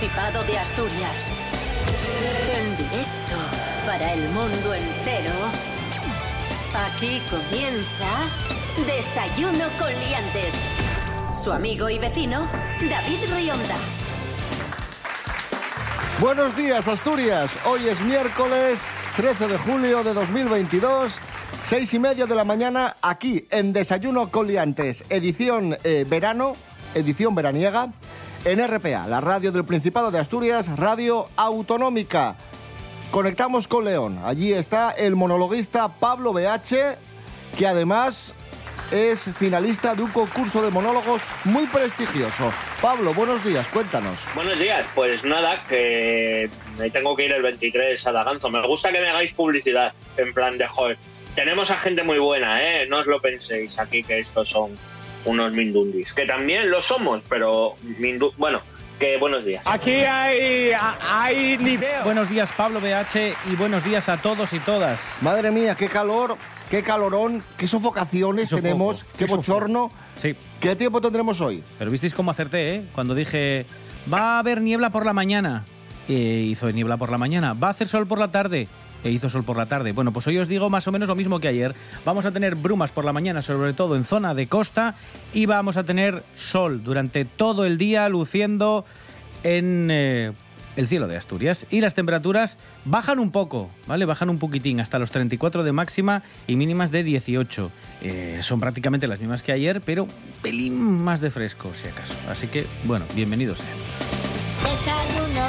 de Asturias. En directo para el mundo entero. Aquí comienza Desayuno con Liantes. Su amigo y vecino, David Rionda. Buenos días, Asturias. Hoy es miércoles 13 de julio de 2022. Seis y media de la mañana aquí en Desayuno con Liantes, edición eh, verano, edición veraniega, en RPA, la radio del Principado de Asturias, radio autonómica. Conectamos con León. Allí está el monologuista Pablo BH, que además es finalista de un concurso de monólogos muy prestigioso. Pablo, buenos días, cuéntanos. Buenos días, pues nada, que me tengo que ir el 23 a Daganzo. Me gusta que me hagáis publicidad, en plan de joder. Tenemos a gente muy buena, ¿eh? No os lo penséis aquí que estos son unos mindundis. Que también lo somos, pero mindu bueno, que buenos días. Aquí hay, hay nivel. Buenos días, Pablo BH, y buenos días a todos y todas. Madre mía, qué calor, qué calorón, qué sofocaciones Qué sofoco, tenemos, qué, qué bochorno. Sí, ¿Qué tiempo tendremos hoy? pero visteis cómo acerté, ¿eh? Cuando dije, va a haber niebla por la mañana. E hizo niebla por la mañana. Va a hacer sol por la tarde. E hizo sol por la tarde. Bueno, pues hoy os digo más o menos lo mismo que ayer. Vamos a tener brumas por la mañana, sobre todo en zona de costa, y vamos a tener sol durante todo el día, luciendo en eh, el cielo de Asturias. Y las temperaturas bajan un poco, ¿vale? Bajan un poquitín, hasta los 34 de máxima y mínimas de 18. Eh, son prácticamente las mismas que ayer, pero un pelín más de fresco, si acaso. Así que, bueno, bienvenidos. Desayuno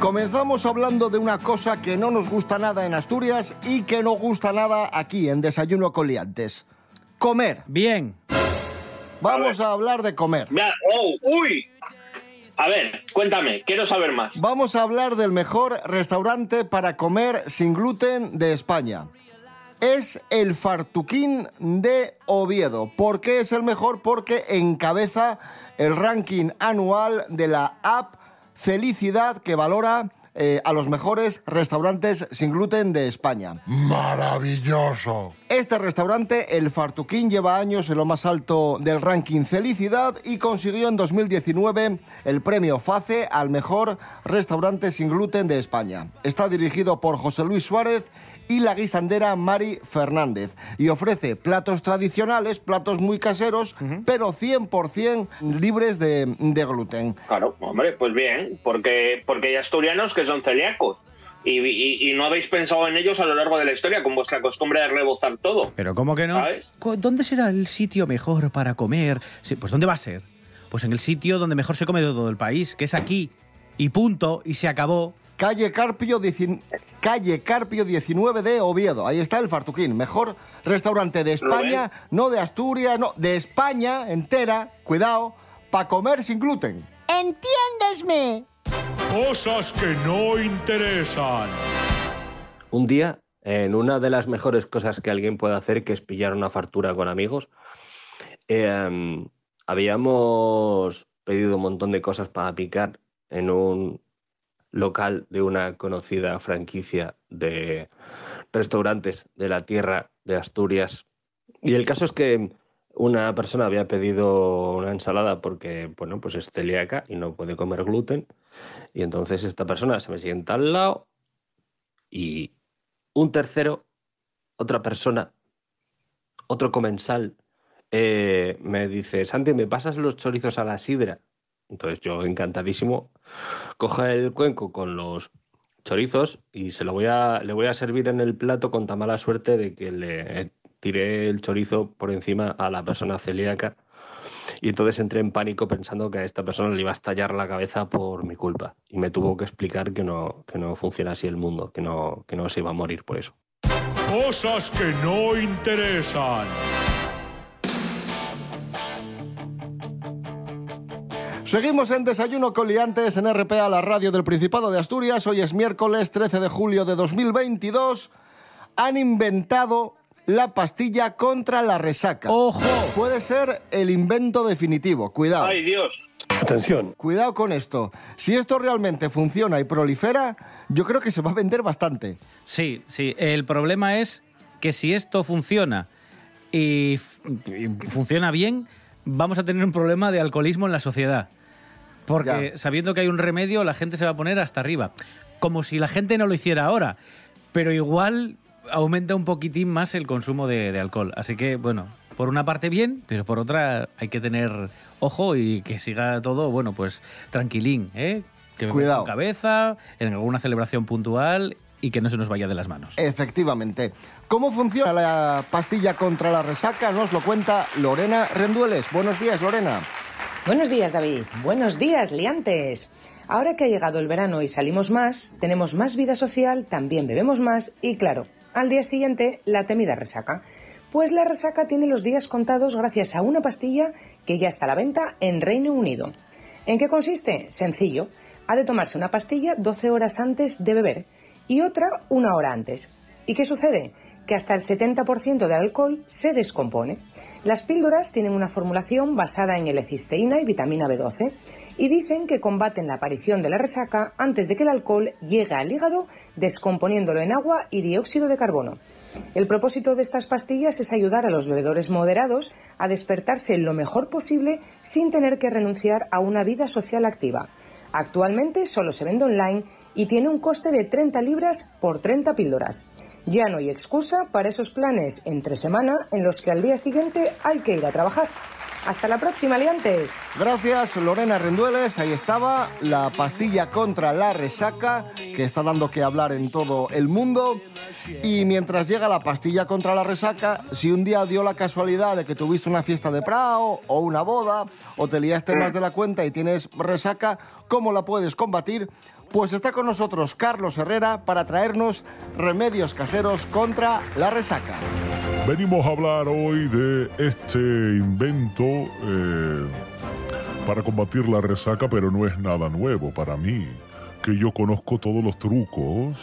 Comenzamos hablando de una cosa que no nos gusta nada en Asturias y que no gusta nada aquí en Desayuno con Liantes. Comer. Bien, Vamos a, hablar de comer. Mira, oh, uy. A ver, cuéntame, quiero saber más. Vamos a hablar del mejor restaurante para comer sin gluten de España. Es el Fartuquín de Oviedo. ¿Por qué es el mejor? Porque encabeza el ranking anual de la app Felicidad que valora eh, a los mejores restaurantes sin gluten de España. Maravilloso. Este restaurante, el Fartuquín, lleva años en lo más alto del ranking Felicidad y consiguió en 2019 el premio FACE al mejor restaurante sin gluten de España. Está dirigido por José Luis Suárez y la guisandera Mari Fernández y ofrece platos tradicionales, platos muy caseros, pero 100% libres de, de gluten. Claro, hombre, pues bien, porque, porque hay asturianos que son celíacos. Y, y- y no habéis pensado en ellos a lo largo de la historia con vuestra costumbre de rebozar todo. pero ¿cómo que no? ¿Dónde será el sitio mejor para comer? Pues ¿dónde va a ser? Pues en el sitio donde mejor se come de todo el país, que es aquí. Y punto, y se acabó. Calle Carpio, dieci- calle Carpio 19 de Oviedo. Ahí está el Fartuquín, mejor restaurante de España, no de Asturias, no, de España entera, cuidado, para comer sin gluten. ¿Entiéndesme? Cosas que no interesan. Un día, en una de las mejores cosas que alguien puede hacer, que es pillar una fartura con amigos, eh, habíamos pedido un montón de cosas para picar en un local de una conocida franquicia de restaurantes de la tierra de Asturias. Y el caso es que una persona había pedido una ensalada porque, bueno, pues es celíaca y no puede comer gluten. Y entonces esta persona se me sienta al lado y un tercero, otra persona, otro comensal, eh, me dice, Santi, ¿me pasas los chorizos a la sidra? Entonces yo, encantadísimo, cojo el cuenco con los chorizos y se lo voy a, le voy a servir en el plato con tan mala suerte de que le tiré el chorizo por encima a la persona celíaca y entonces entré en pánico pensando que a esta persona le iba a estallar la cabeza por mi culpa y me tuvo que explicar que no, que no funciona así el mundo, que no, que no se iba a morir por eso. Cosas que no interesan. Seguimos en Desayuno Coliantes en RPA, la radio del Principado de Asturias. Hoy es miércoles 13 de julio de 2022. Han inventado la pastilla contra la resaca. ¡Ojo! Puede ser el invento definitivo. Cuidado. Ay, Dios. Atención. Cuidado con esto. Si esto realmente funciona y prolifera, yo creo que se va a vender bastante. Sí, sí. El problema es que si esto funciona y, y funciona bien, vamos a tener un problema de alcoholismo en la sociedad. Porque Ya. sabiendo que hay un remedio, la gente se va a poner hasta arriba. Como si la gente no lo hiciera ahora. Pero igual aumenta un poquitín más el consumo de, de alcohol. Así que, bueno, por una parte bien, pero por otra hay que tener ojo y que siga todo, bueno, pues tranquilín, ¿eh? Que Cuidado. con cabeza, en alguna celebración puntual y que no se nos vaya de las manos. Efectivamente. ¿Cómo funciona la pastilla contra la resaca? Nos lo cuenta Lorena Rendueles. Buenos días, Lorena. Buenos días, David. Buenos días, liantes. Ahora que ha llegado el verano y salimos más, tenemos más vida social, también bebemos más y, claro, al día siguiente, la temida resaca. Pues la resaca tiene los días contados gracias a una pastilla que ya está a la venta en Reino Unido. ¿En qué consiste? Sencillo. Ha de tomarse una pastilla 12 horas antes de beber y otra una hora antes. ¿Y qué sucede? Que hasta el 70% de alcohol se descompone. Las píldoras tienen una formulación basada en L-cisteína y vitamina B12 y dicen que combaten la aparición de la resaca antes de que el alcohol llegue al hígado descomponiéndolo en agua y dióxido de carbono. El propósito de estas pastillas es ayudar a los bebedores moderados a despertarse lo mejor posible sin tener que renunciar a una vida social activa. Actualmente solo se vende online y tiene un coste de 30 libras por 30 píldoras. Ya no hay excusa para esos planes entre semana en los que al día siguiente hay que ir a trabajar. Hasta la próxima, liantes. Gracias, Lorena Rendueles. Ahí estaba la pastilla contra la resaca, que está dando que hablar en todo el mundo. Y mientras llega la pastilla contra la resaca, si un día dio la casualidad de que tuviste una fiesta de Prado o una boda, o te liaste más de la cuenta y tienes resaca, ¿cómo la puedes combatir? Pues está con nosotros Carlos Herrera para traernos remedios caseros contra la resaca. Venimos a hablar hoy de este invento eh, para combatir la resaca, pero no es nada nuevo para mí, que yo conozco todos los trucos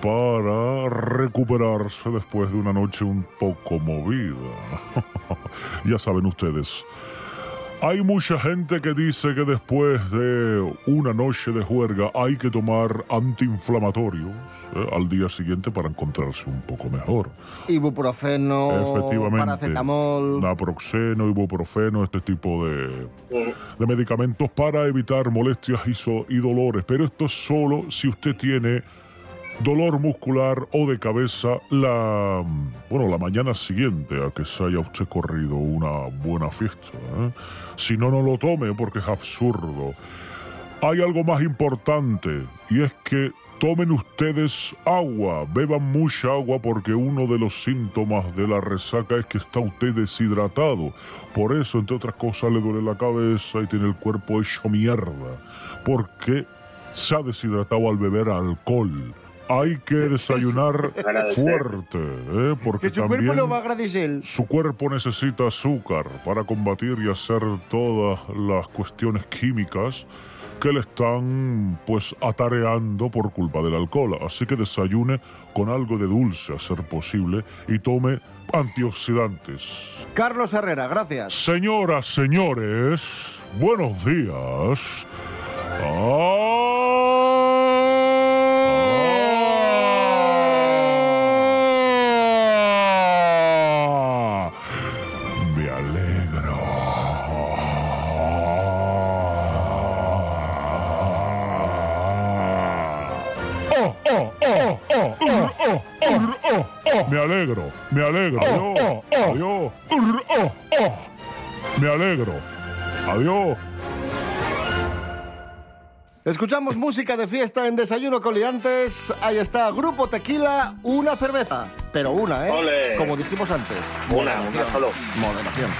para recuperarse después de una noche un poco movida. ya saben ustedes. Hay mucha gente que dice que después de una noche de juerga hay que tomar antiinflamatorios eh, al día siguiente para encontrarse un poco mejor. Ibuprofeno, Efectivamente. paracetamol. Naproxeno, ibuprofeno, este tipo de, de medicamentos para evitar molestias y, so- y dolores. Pero esto es solo si usted tiene dolor muscular o de cabeza la, bueno, la mañana siguiente a que se haya usted corrido una buena fiesta. ¿eh? Si no, no lo tome porque es absurdo. Hay algo más importante y es que tomen ustedes agua, beban mucha agua porque uno de los síntomas de la resaca es que está usted deshidratado. Por eso, entre otras cosas, le duele la cabeza y tiene el cuerpo hecho mierda. Porque se ha deshidratado al beber alcohol. Hay que desayunar fuerte, ¿eh? porque Que su también cuerpo lo va a agradecer. su cuerpo necesita azúcar para combatir y hacer todas las cuestiones químicas que le están pues atareando por culpa del alcohol. Así que desayune con algo de dulce a ser posible y tome antioxidantes. Carlos Herrera, gracias. Señoras, señores, buenos días. ¡Ah! Alegro, me alegro. Adiós, adiós. Oh, oh. Me alegro. Adiós. Escuchamos música de fiesta en Desayuno Coliantes. Ahí está, Grupo Tequila, una cerveza. Pero una, ¿eh? Ole. Como dijimos antes. Una, Moderación. una solo. Moderación.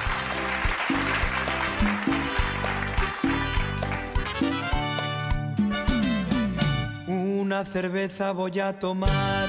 Una cerveza voy a tomar,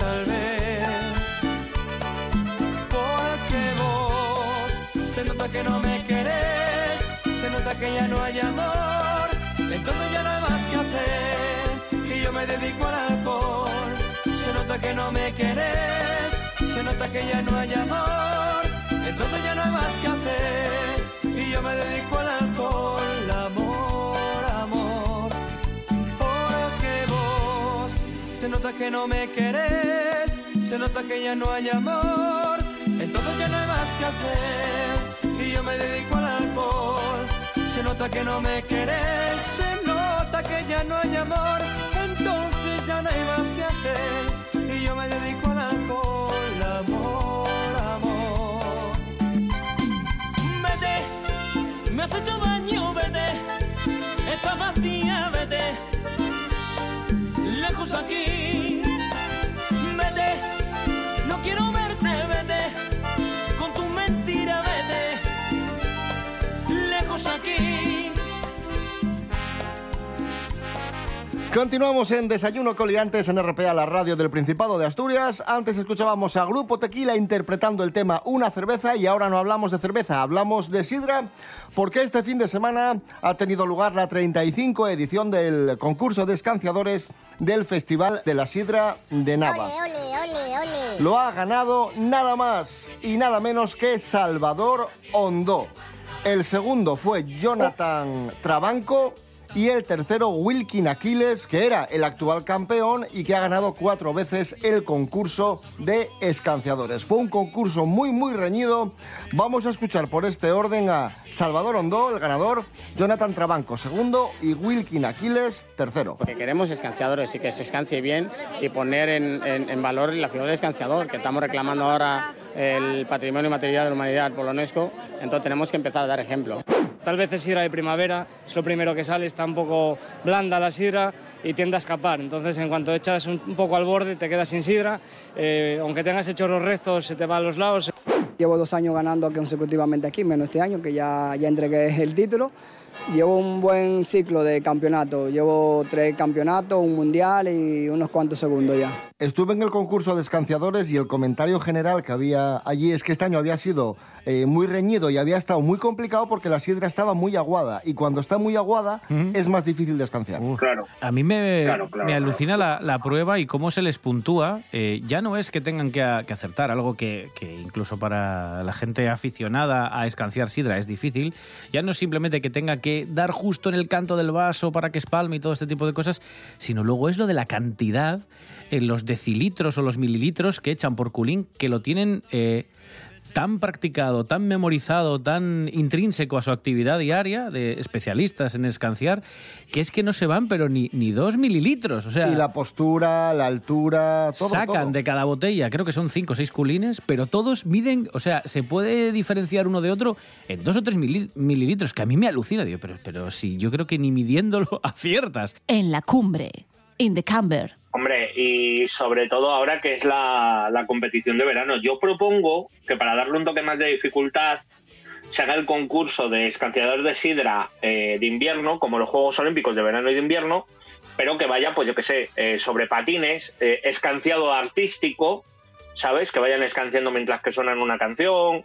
se nota que no me querés, se nota que ya no hay amor, entonces ya no hay más que hacer y yo me dedico al alcohol. Se nota que no me querés, se nota que ya no hay amor, entonces ya no hay más que hacer y yo me dedico al alcohol, amor, amor. Porque vos se nota que no me querés, se nota que ya no hay amor, entonces ya no hay más que hacer yo me dedico al alcohol. Se nota que no me querés, se nota que ya no hay amor, entonces ya no hay más que hacer y yo me dedico al alcohol, amor, amor. Vete, me has hecho daño, vete. Está vacía, vete. Continuamos en Desayuno Coliantes en RPA, la radio del Principado de Asturias. Antes escuchábamos a Grupo Tequila interpretando el tema Una cerveza y ahora no hablamos de cerveza, hablamos de sidra porque este fin de semana ha tenido lugar la 35 edición del concurso de escanciadores del Festival de la Sidra de Nava. Ole, ole, ole. Lo ha ganado nada más y nada menos que Salvador Hondó. El segundo fue Jonathan Trabanco y el tercero Wilkin Aquiles, que era el actual campeón y que ha ganado cuatro veces el concurso de escanciadores. Fue un concurso muy, muy reñido. Vamos a escuchar por este orden a Salvador Hondó, el ganador, Jonathan Trabanco, segundo, y Wilkin Aquiles, tercero. Lo que queremos escanciadores y que se escancie bien y poner en, en- en valor la figura del escanciador, que estamos reclamando ahora el patrimonio material de la humanidad por la UNESCO, entonces tenemos que empezar a dar ejemplo. Tal vez es sidra de primavera, es lo primero que sale, está un poco blanda la sidra y tiende a escapar. Entonces, en cuanto echas un, un poco al borde, te quedas sin sidra. Eh, aunque tengas hechos los restos, se te va a los lados. Llevo dos años ganando consecutivamente aquí, menos este año que ya, ya entregué el título. Llevo un buen ciclo de campeonato. Llevo tres campeonatos, un mundial y unos cuantos segundos ya. Estuve en el concurso de escanciadores y el comentario general que había allí es que este año había sido eh, muy reñido y había estado muy complicado porque la sidra estaba muy aguada y cuando está muy aguada es más difícil de escanciar. Claro. A mí me, Claro, claro, me claro. alucina la, la prueba y cómo se les puntúa. Eh, ya no es que tengan que, a- que acertar, algo que, que incluso para la gente aficionada a escanciar sidra es difícil. Ya no es simplemente que tenga que dar justo en el canto del vaso para que espalme y todo este tipo de cosas, sino luego es lo de la cantidad, en los decilitros o los mililitros que echan por culín, que lo tienen... eh, tan practicado, tan memorizado, tan intrínseco a su actividad diaria de especialistas en escanciar, que es que no se van, pero ni, ni dos mililitros. O sea, Y la postura, la altura, todo. sacan todo. de cada botella, creo que son cinco o seis culines, pero todos miden, o sea, se puede diferenciar uno de otro en dos o tres mili- mililitros, que a mí me alucina, digo, pero, pero si yo creo que ni midiéndolo aciertas. En la cumbre, in the camber. Hombre, y sobre todo ahora que es la, competición de verano, yo propongo que para darle un toque más de dificultad se haga el concurso de escanciador de sidra eh, de invierno, como los Juegos Olímpicos de verano y de invierno, pero que vaya, pues yo qué sé, eh, sobre patines, eh, escanciado artístico, ¿sabes? Que vayan escanciando mientras que suenan una canción,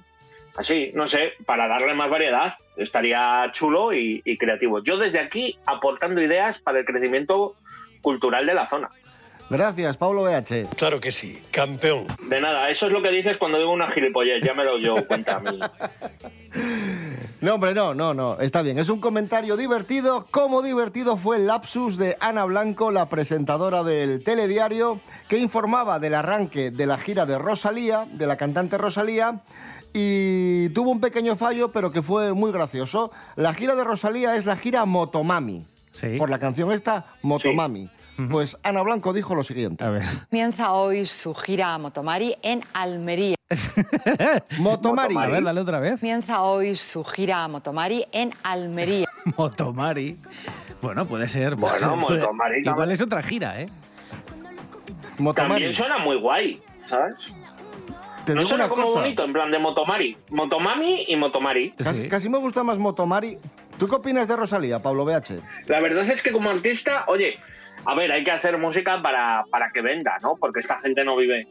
así, no sé, para darle más variedad. Estaría chulo y creativo. Yo desde aquí aportando ideas para el crecimiento cultural de la zona. Gracias, Pablo BH. Claro que sí, campeón. De nada, eso es lo que dices cuando digo una gilipollez, ya me lo yo cuenta a mí. No, hombre, no, no, no, está bien. Es un comentario divertido. Como divertido fue el lapsus de Ana Blanco, la presentadora del telediario, que informaba del arranque de la gira de Rosalía, de la cantante Rosalía, y tuvo un pequeño fallo, pero que fue muy gracioso. La gira de Rosalía es la gira Motomami. Por la canción esta, Motomami. Pues Ana Blanco dijo lo siguiente. A ver. Comienza hoy su gira Motomari en Almería. Motomari. A ver, dale otra vez. Comienza hoy su gira Motomari en Almería. Motomari. Bueno, puede ser. Bueno, puede- Motomari. Igual es otra gira, ¿eh? También suena muy guay, ¿sabes? Te no digo suena una como cosa. bonito, en plan de Motomari. Motomami y Motomari. Casi, casi me gusta más Motomari. ¿Tú qué opinas de Rosalía, Pablo BH? La verdad es que como artista, oye, a ver, hay que hacer música para, para que venda, ¿no? Porque esta gente no vive.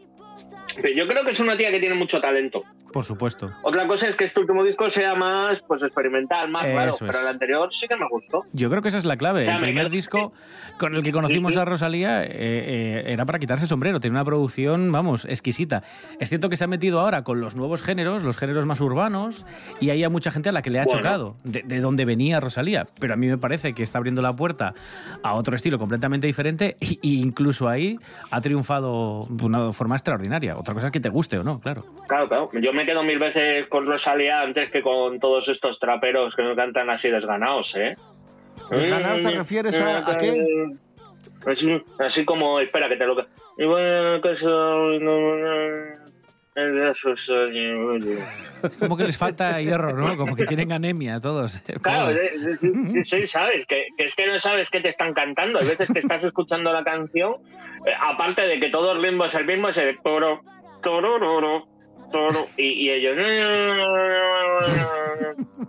Pero yo creo que es una tía que tiene mucho talento. Por supuesto. Otra cosa es que este último disco sea más pues experimental, más es. pero el anterior sí que me gustó. Yo creo que esa es la clave. O sea, el me primer disco con el que conocimos Sí, sí. a Rosalía eh, eh, era para quitarse el sombrero. Tiene una producción, vamos, exquisita. Es cierto que se ha metido ahora con los nuevos géneros, los géneros más urbanos, y hay a mucha gente a la que le ha Bueno. chocado de, de dónde venía Rosalía. Pero a mí me parece que está abriendo la puerta a otro estilo completamente diferente e incluso ahí ha triunfado de una forma extraordinaria. Otra cosa es que te guste o no, claro. Claro, claro. Yo me quedo mil veces con Rosalía antes que con todos estos traperos que me cantan así desganados, ¿eh? ¿Desganados te refieres a- a qué? Así, así como, espera, que te lo... Y bueno, que. Es como que les falta hierro, ¿no? Como que tienen anemia todos. Claro, Pobres. eh, sí, sí, sí, sabes, que, que es que no sabes qué te están cantando. Hay veces que estás escuchando la canción, eh, aparte de que todo el ritmo es el mismo, es el toro, torororo, y, ellos...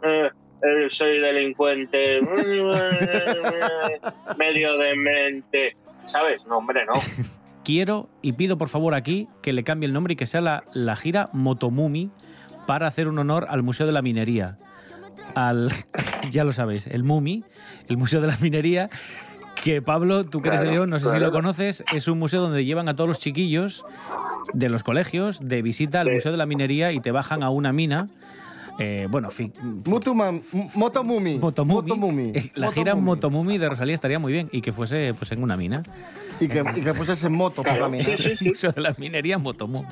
eh, eh, soy delincuente, medio demente, ¿sabes? No, hombre, no. quiero y pido por favor aquí que le cambie el nombre y que sea la, la gira Motomumi para hacer un honor al Museo de la Minería. Al, ya lo sabéis, el MUMI, el Museo de la Minería, que Pablo, tú que eres de Claro, León, no sé si lo conoces, es un museo donde llevan a todos los chiquillos de los colegios de visita al Museo de la Minería y te bajan a una mina. Eh, bueno. Mutuman, Motomumi. Motomumi. Eh, La gira Motomumi. Motomumi de Rosalía estaría muy bien y que fuese pues en una mina. Y que, y que fuese en moto por la mina. Museo de la Minería Motomumi.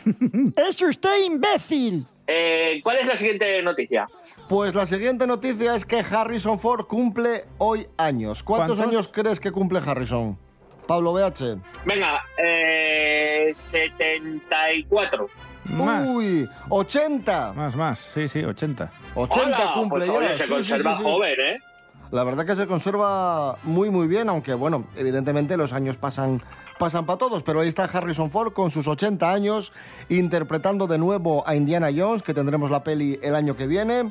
¡Es usted imbécil! Eh, ¿Cuál es la siguiente noticia? Pues la siguiente noticia es que Harrison Ford cumple hoy años. ¿Cuántos, ¿Cuántos? años crees que cumple Harrison? Pablo BH. Venga, eh, 74. Más. Uy, 80. Más, más. Sí, sí, 80. 80 Hola, cumple pues, oye, ya. se Sí, sí, conserva sí, sí. joven, ¿eh? La verdad que se conserva muy muy bien, aunque bueno, evidentemente los años pasan pasan para todos, pero ahí está Harrison Ford con sus 80 años interpretando de nuevo a Indiana Jones, que tendremos la peli el año que viene,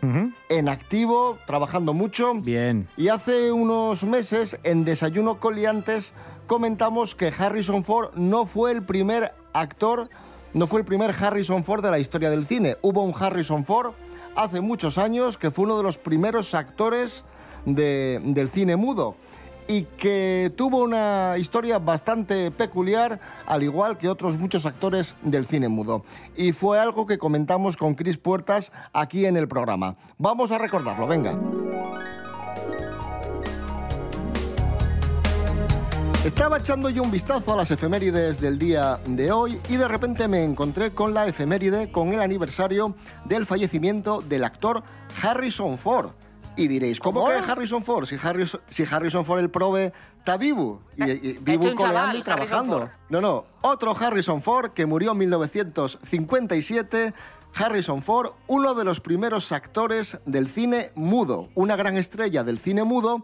en activo, trabajando mucho. Bien. Y hace unos meses en Desayuno Coliantes comentamos que Harrison Ford no fue el primer actor, no fue el primer Harrison Ford de la historia del cine. Hubo un Harrison Ford hace muchos años que fue uno de los primeros actores de- del cine mudo y que tuvo una historia bastante peculiar, al igual que otros muchos actores del cine mudo. Y fue algo que comentamos con Chris Puertas aquí en el programa. Vamos a recordarlo, venga. Estaba echando yo un vistazo a las efemérides del día de hoy y de repente me encontré con la efeméride con el aniversario del fallecimiento del actor Harrison Ford. Y diréis, ¿cómo, ¿Cómo? que Harrison Ford? Si Harrison, si Harrison Ford el prove está vivo y, y vivo coleando chaval, y trabajando. No, no, otro Harrison Ford que murió en 1957. Harrison Ford, uno de los primeros actores del cine mudo, una gran estrella del cine mudo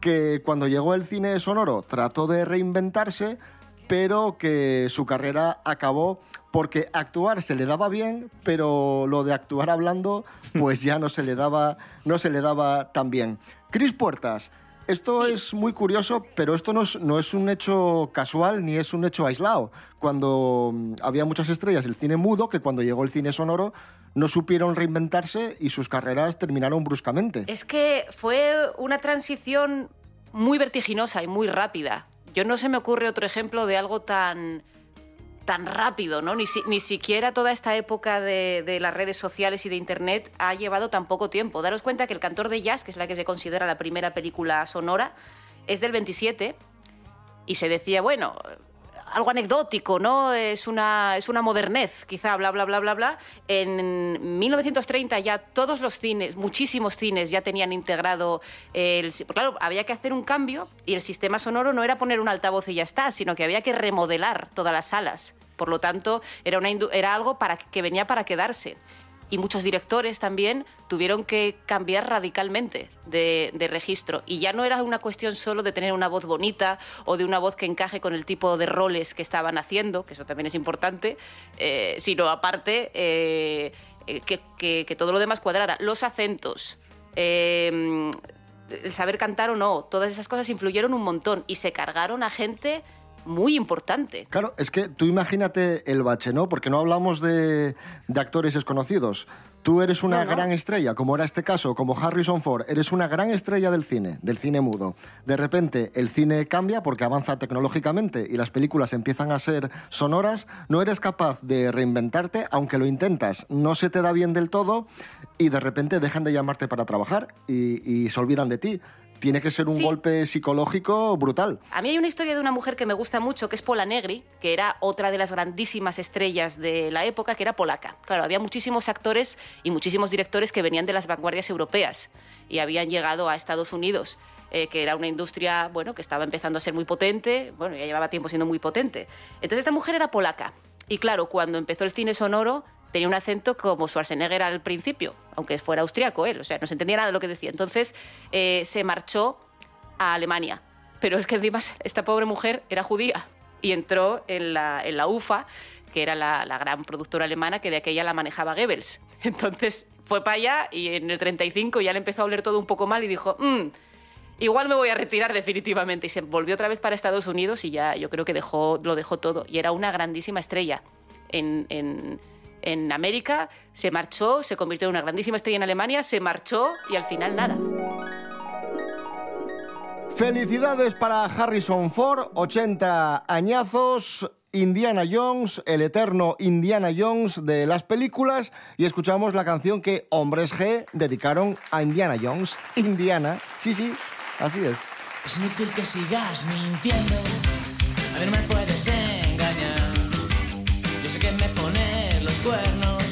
que cuando llegó el cine sonoro trató de reinventarse, pero que su carrera acabó porque actuar se le daba bien, pero lo de actuar hablando pues ya no se le daba no se le daba tan bien. Cris Puertas, esto es muy curioso, pero esto no es, no es un hecho casual ni es un hecho aislado. Cuando mm, había muchas estrellas del cine mudo, que cuando llegó el cine sonoro no supieron reinventarse y sus carreras terminaron bruscamente. Es que fue una transición muy vertiginosa y muy rápida. Yo no se me ocurre otro ejemplo de algo tan tan rápido, ¿no? Ni, si- ni siquiera toda esta época de, de las redes sociales y de Internet ha llevado tan poco tiempo. Daros cuenta que El cantor de jazz, que es la que se considera la primera película sonora, es del 27 y se decía, bueno, algo anecdótico, ¿no? Es una, es una modernez, quizá, bla, bla, bla, bla, bla. En 1930 ya todos los cines, muchísimos cines ya tenían integrado el... Claro, había que hacer un cambio y el sistema sonoro no era poner un altavoz y ya está, sino que había que remodelar todas las salas. Por lo tanto, era, una era algo para, que venía para quedarse. Y muchos directores también tuvieron que cambiar radicalmente de, registro. Y ya no era una cuestión solo de tener una voz bonita o de una voz que encaje con el tipo de roles que estaban haciendo, que eso también es importante, eh, sino aparte eh, que, todo lo demás cuadrara. Los acentos. Eh, el saber cantar o no, todas esas cosas influyeron un montón y se cargaron a gente muy importante. Claro, es que tú imagínate el bache, ¿no? Porque no hablamos de, de actores desconocidos. Tú eres una No, no. gran estrella, como era este caso, como Harrison Ford, eres una gran estrella del cine, del cine mudo. De repente el cine cambia porque avanza tecnológicamente y las películas empiezan a ser sonoras, no eres capaz de reinventarte, aunque lo intentas, no se te da bien del todo y de repente dejan de llamarte para trabajar y, y se olvidan de ti. Tiene que ser un Sí. golpe psicológico brutal. A mí hay una historia de una mujer que me gusta mucho, que es Pola Negri, que era otra de las grandísimas estrellas de la época, que era polaca. Claro, había muchísimos actores y muchísimos directores que venían de las vanguardias europeas y habían llegado a Estados Unidos. eh, que era una industria bueno, que estaba empezando a ser muy potente, bueno, ya llevaba tiempo siendo muy potente. Entonces esta mujer era polaca. Y claro, cuando empezó el cine sonoro, tenía un acento como Schwarzenegger al principio, aunque fuera austriaco él, o sea, no se entendía nada de lo que decía. Entonces eh, se marchó a Alemania. Pero es que encima esta pobre mujer era judía y entró en la, en la UFA, que era la, la gran productora alemana que de aquella la manejaba Goebbels. Entonces fue para allá y en el 35 ya le empezó a oler todo un poco mal y dijo, "Mm, igual me voy a retirar definitivamente. Y se volvió otra vez para Estados Unidos y ya yo creo que dejó, lo dejó todo. Y era una grandísima estrella en, en- en América, se marchó, se convirtió en una grandísima estrella en Alemania, se marchó y al final nada. Felicidades para Harrison Ford, 80 añazos, Indiana Jones, el eterno Indiana Jones de las películas, y escuchamos la canción que Hombres G dedicaron a Indiana Jones. Indiana, sí, sí, así es. Es inútil que sigas mintiendo. A ver, no me puedes engañar. Yo sé que me cuernos.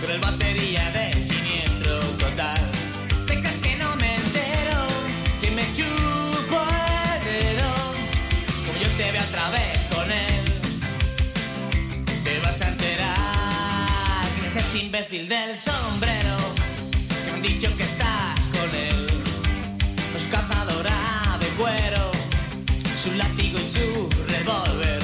Con el batería de siniestro total. ¿Te crees que no me entero? Que me chupo el dedo. Como yo te veo otra vez con él. Te vas a enterar. Que ese imbécil del sombrero. Que me han dicho que estás con él. Su cazadora de cuero, su látigo y su revólver,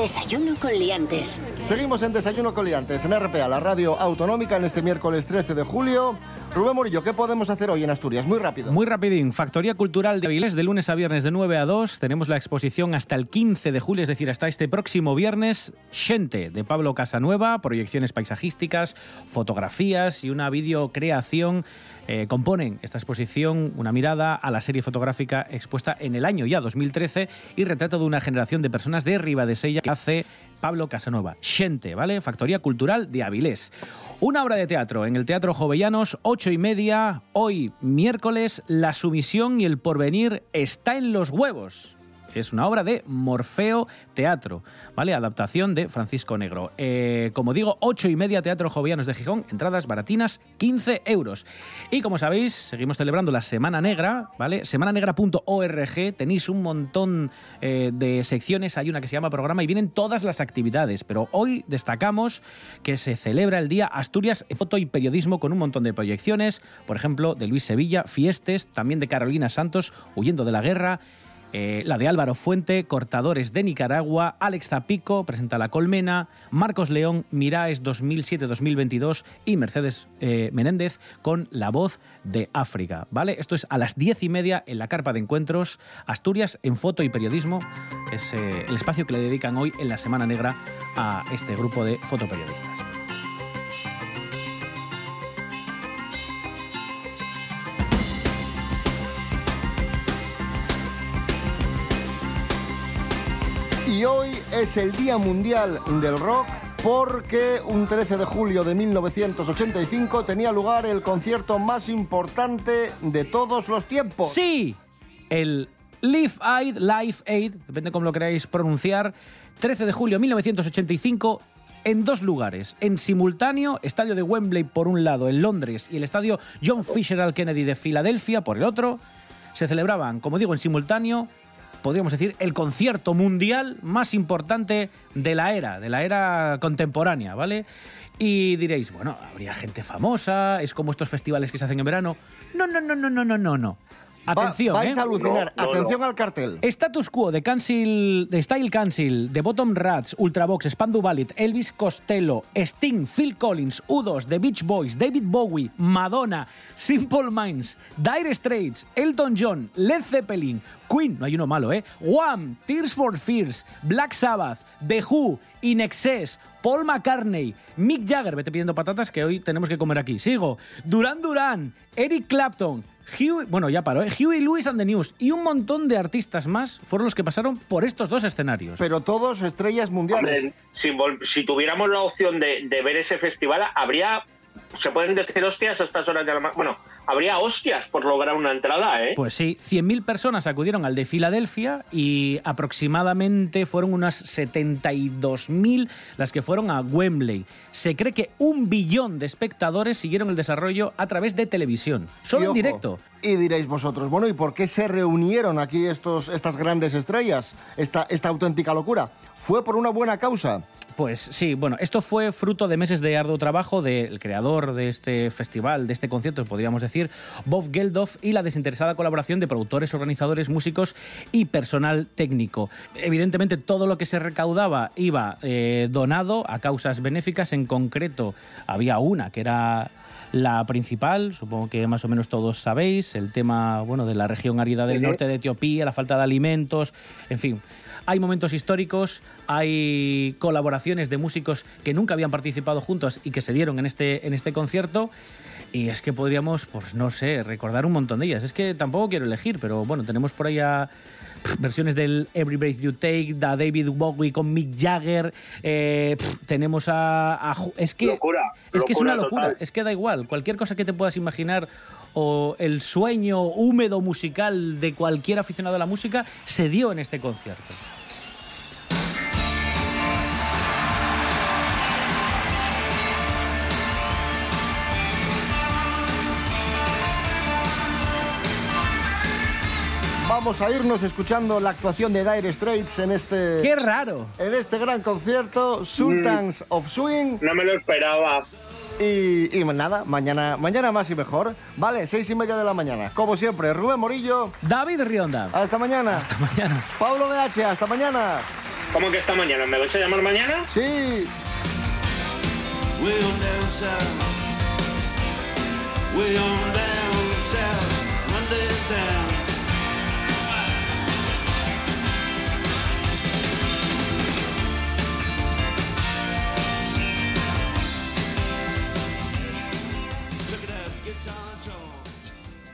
Desayuno con liantes. Seguimos en Desayuno Coliantes, en RPA, la radio autonómica, en este miércoles 13 de julio. Rubén Morillo, ¿qué podemos hacer hoy en Asturias? Muy rápido. Muy rapidín. Factoría Cultural de Avilés de lunes a viernes de 9 a 2. Tenemos la exposición hasta el 15 de julio, es decir, hasta este próximo viernes. Xente, de Pablo Casanueva. Proyecciones paisajísticas, fotografías y una videocreación eh, componen esta exposición una mirada a la serie fotográfica expuesta en el año ya 2013 y retrato de una generación de personas de Ribadesella que hace Pablo Casanova. Xente, ¿vale? Factoría Cultural de Avilés. Una obra de teatro en el Teatro Jovellanos, ocho y media, hoy miércoles, La sumisión y el porvenir está en los huevos. Es una obra de Morfeo Teatro, ¿vale? Adaptación de Francisco Negro. Eh, como digo, ocho y media Teatro Jovellanos de Gijón, entradas baratinas, 15 euros. Y como sabéis, seguimos celebrando la Semana Negra, ¿vale? Semananegra.org, tenéis un montón eh, de secciones, hay una que se llama programa y vienen todas las actividades, pero hoy destacamos que se celebra el Día Asturias Foto y Periodismo con un montón de proyecciones, por ejemplo, de Luis Sevilla, Fiestes, también de Carolina Santos, Huyendo de la Guerra, eh, la de Álvaro Fuente, Cortadores de Nicaragua, Alex Zapico, presenta La Colmena, Marcos León, Miraes 2007-2022 y Mercedes eh, Menéndez con La Voz de África. ¿Vale? Esto es a las diez y media en la carpa de encuentros Asturias en foto y periodismo. Es eh, el espacio que le dedican hoy en la Semana Negra a este grupo de fotoperiodistas. Y hoy es el Día Mundial del Rock porque un 13 de julio de 1985 tenía lugar el concierto más importante de todos los tiempos. Sí, el Live Aid, Live Aid, depende cómo lo queráis pronunciar, 13 de julio de 1985 en dos lugares, en simultáneo, estadio de Wembley por un lado en Londres y el estadio John Fitzgerald Kennedy de Filadelfia por el otro, se celebraban, como digo, en simultáneo podríamos decir, el concierto mundial más importante de la era, de la era contemporánea, ¿vale? Y diréis, bueno, habría gente famosa, es como estos festivales que se hacen en verano. No, no, no, no, no, no, no, no. Atención, vais ¿eh? a alucinar. Atención al cartel. Status Quo de Cancel, de Style Cancel, de Bottom Rats, Ultravox, Spandu Ballet, Elvis Costello, Sting, Phil Collins, U2, The Beach Boys, David Bowie, Madonna, Simple Minds, Dire Straits, Elton John, Led Zeppelin, Queen, no hay uno malo, ¿eh? Wham, Tears for Fears, Black Sabbath, The Who, In Excess, Paul McCartney, Mick Jagger, vete pidiendo patatas que hoy tenemos que comer aquí. Sigo. Duran Duran, Eric Clapton, Huey, bueno, ya paró, ¿eh? Huey Lewis and the News y un montón de artistas más fueron los que pasaron por estos dos escenarios. Pero todos estrellas mundiales. Hombre, si, tuviéramos la opción de, de ver ese festival, habría. Se pueden decir hostias a estas horas de la ma- Bueno, habría hostias por lograr una entrada, ¿eh? Pues sí, 100.000 personas acudieron al de Filadelfia y aproximadamente fueron unas 72.000 las que fueron a Wembley. Se cree que un billón de espectadores siguieron el desarrollo a través de televisión, solo Y en directo. Y diréis vosotros, bueno, ¿y por qué se reunieron aquí estos, estas grandes estrellas? Esta, esta auténtica locura. ¿Fue por una buena causa? Pues sí, bueno, esto fue fruto de meses de arduo trabajo del creador de este festival, de este concierto, podríamos decir, Bob Geldof, y la desinteresada colaboración de productores, organizadores, músicos y personal técnico. Evidentemente, todo lo que se recaudaba iba eh, donado a causas benéficas. En concreto, había una que era la principal, supongo que más o menos todos sabéis, el tema bueno, de la región árida del norte de Etiopía, la falta de alimentos, en fin. Hay momentos históricos, hay colaboraciones de músicos que nunca habían participado juntos y que se dieron en este, en este concierto. Y es que podríamos, pues no sé, recordar un montón de ellas. Es que tampoco quiero elegir, pero bueno, tenemos por ahí a pff, versiones del Every Breath You Take, de David Bowie con Mick Jagger, eh, pff, tenemos a, Es que, Locura, es que es una locura, total. es que da igual, cualquier cosa que te puedas imaginar o el sueño húmedo musical de cualquier aficionado a la música se dio en este concierto. Vamos a irnos escuchando la actuación de Dire Straits en este... ¡Qué raro! En este gran concierto, Sultans of Swing. No me lo esperaba. Y, y nada, mañana, mañana más y mejor. Vale, seis y media de la mañana. Como siempre, Rubén Morillo. David Rionda. Hasta mañana. Hasta mañana. Pablo BH, hasta mañana. ¿Cómo que esta mañana? ¿Me vais a llamar mañana? Sí. On down south. Way on down south. Monday town.